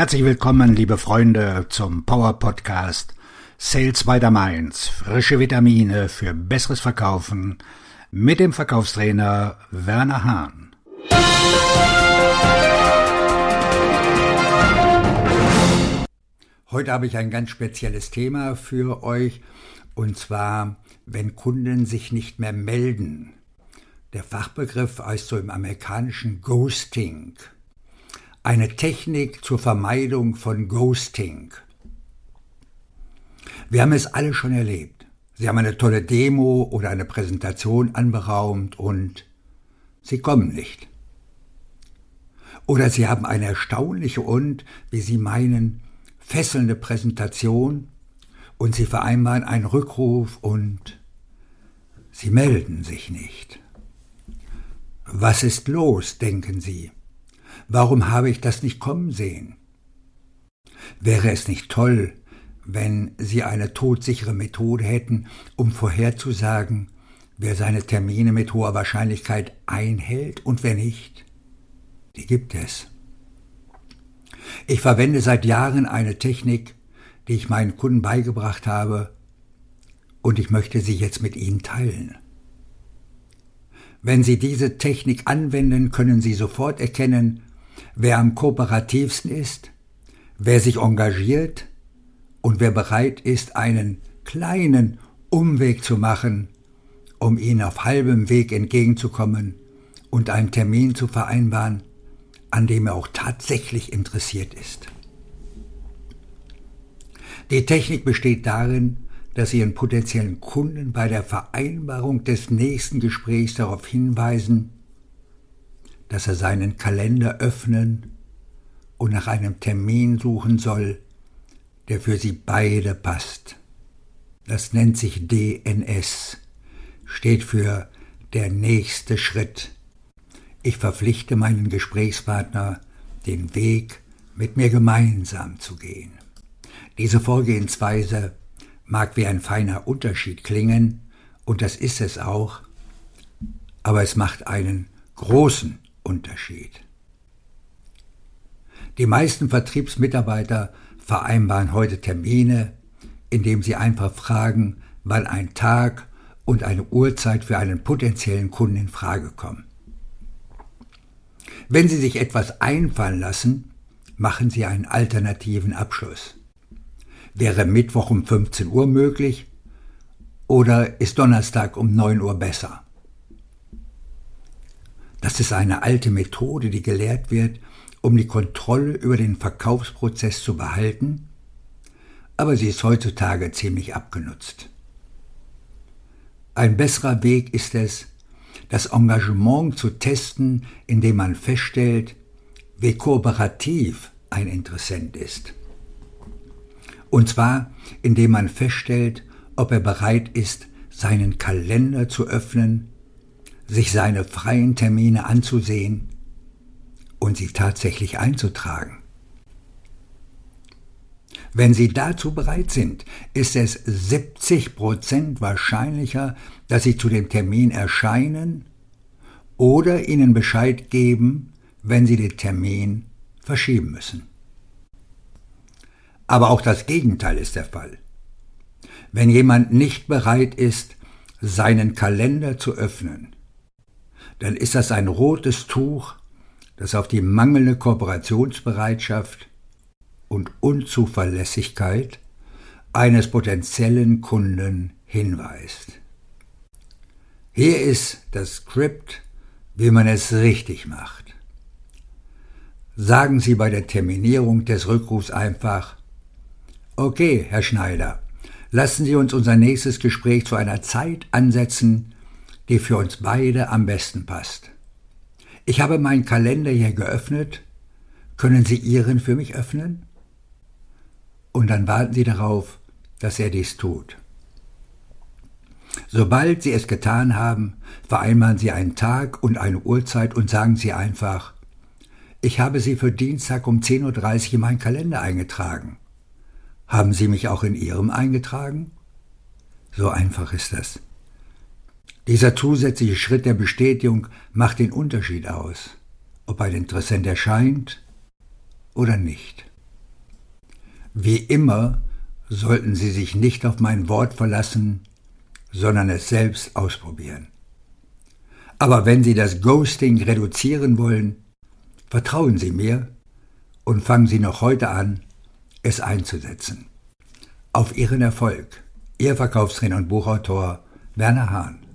Herzlich willkommen, liebe Freunde, zum Power Podcast Sales by the Mainz. Frische Vitamine für besseres Verkaufen mit dem Verkaufstrainer Werner Hahn. Heute habe ich ein ganz spezielles Thema für euch und zwar, wenn Kunden sich nicht mehr melden. Der Fachbegriff heißt so im amerikanischen Ghosting. Eine Technik zur Vermeidung von Ghosting. Wir haben es alle schon erlebt. Sie haben eine tolle Demo oder eine Präsentation anberaumt und Sie kommen nicht. Oder Sie haben eine erstaunliche und, wie Sie meinen, fesselnde Präsentation und Sie vereinbaren einen Rückruf und Sie melden sich nicht. Was ist los, denken Sie? Warum habe ich das nicht kommen sehen? Wäre es nicht toll, wenn Sie eine todsichere Methode hätten, um vorherzusagen, wer seine Termine mit hoher Wahrscheinlichkeit einhält und wer nicht? Die gibt es. Ich verwende seit Jahren eine Technik, die ich meinen Kunden beigebracht habe, und ich möchte sie jetzt mit Ihnen teilen. Wenn Sie diese Technik anwenden, können Sie sofort erkennen, wer am kooperativsten ist, wer sich engagiert und wer bereit ist, einen kleinen Umweg zu machen, um Ihnen auf halbem Weg entgegenzukommen und einen Termin zu vereinbaren, an dem er auch tatsächlich interessiert ist. Die Technik besteht darin, dass Sie Ihren potenziellen Kunden bei der Vereinbarung des nächsten Gesprächs darauf hinweisen, dass er seinen Kalender öffnen und nach einem Termin suchen soll, der für Sie beide passt. Das nennt sich DNS, steht für der nächste Schritt ich verpflichte meinen Gesprächspartner, den Weg mit mir gemeinsam zu gehen. Diese Vorgehensweise mag wie ein feiner Unterschied klingen, und das ist es auch, aber es macht einen großen Unterschied. Die meisten Vertriebsmitarbeiter vereinbaren heute Termine, indem sie einfach fragen, wann ein Tag und eine Uhrzeit für einen potenziellen Kunden in Frage kommen. Wenn Sie sich etwas einfallen lassen, machen Sie einen alternativen Abschluss. Wäre Mittwoch um 15 Uhr möglich oder ist Donnerstag um 9 Uhr besser? Das ist eine alte Methode, die gelehrt wird, um die Kontrolle über den Verkaufsprozess zu behalten, aber sie ist heutzutage ziemlich abgenutzt. Ein besserer Weg ist es, das Engagement zu testen, indem man feststellt, wie kooperativ ein Interessent ist. Und zwar, indem man feststellt, ob er bereit ist, seinen Kalender zu öffnen, sich seine freien Termine anzusehen und sie tatsächlich einzutragen. Wenn Sie dazu bereit sind, ist es 70 Prozent wahrscheinlicher, dass Sie zu dem Termin erscheinen oder Ihnen Bescheid geben, wenn Sie den Termin verschieben müssen. Aber auch das Gegenteil ist der Fall. Wenn jemand nicht bereit ist, seinen Kalender zu öffnen, dann ist das ein rotes Tuch, das auf die mangelnde Kooperationsbereitschaft und Unzuverlässigkeit eines potenziellen Kunden hinweist. Hier ist das Skript, wie man es richtig macht. Sagen Sie bei der Terminierung des Rückrufs einfach Okay, Herr Schneider, lassen Sie uns unser nächstes Gespräch zu einer Zeit ansetzen, die für uns beide am besten passt. Ich habe meinen Kalender hier geöffnet. Können Sie Ihren für mich öffnen? und dann warten Sie darauf, dass er dies tut. Sobald Sie es getan haben, vereinbaren Sie einen Tag und eine Uhrzeit und sagen Sie einfach, ich habe Sie für Dienstag um 10.30 Uhr in meinen Kalender eingetragen. Haben Sie mich auch in Ihrem eingetragen? So einfach ist das. Dieser zusätzliche Schritt der Bestätigung macht den Unterschied aus, ob ein Interessent erscheint oder nicht. Wie immer sollten Sie sich nicht auf mein Wort verlassen, sondern es selbst ausprobieren. Aber wenn Sie das Ghosting reduzieren wollen, vertrauen Sie mir und fangen Sie noch heute an, es einzusetzen. Auf Ihren Erfolg. Ihr Verkaufstrainer und Buchautor Werner Hahn.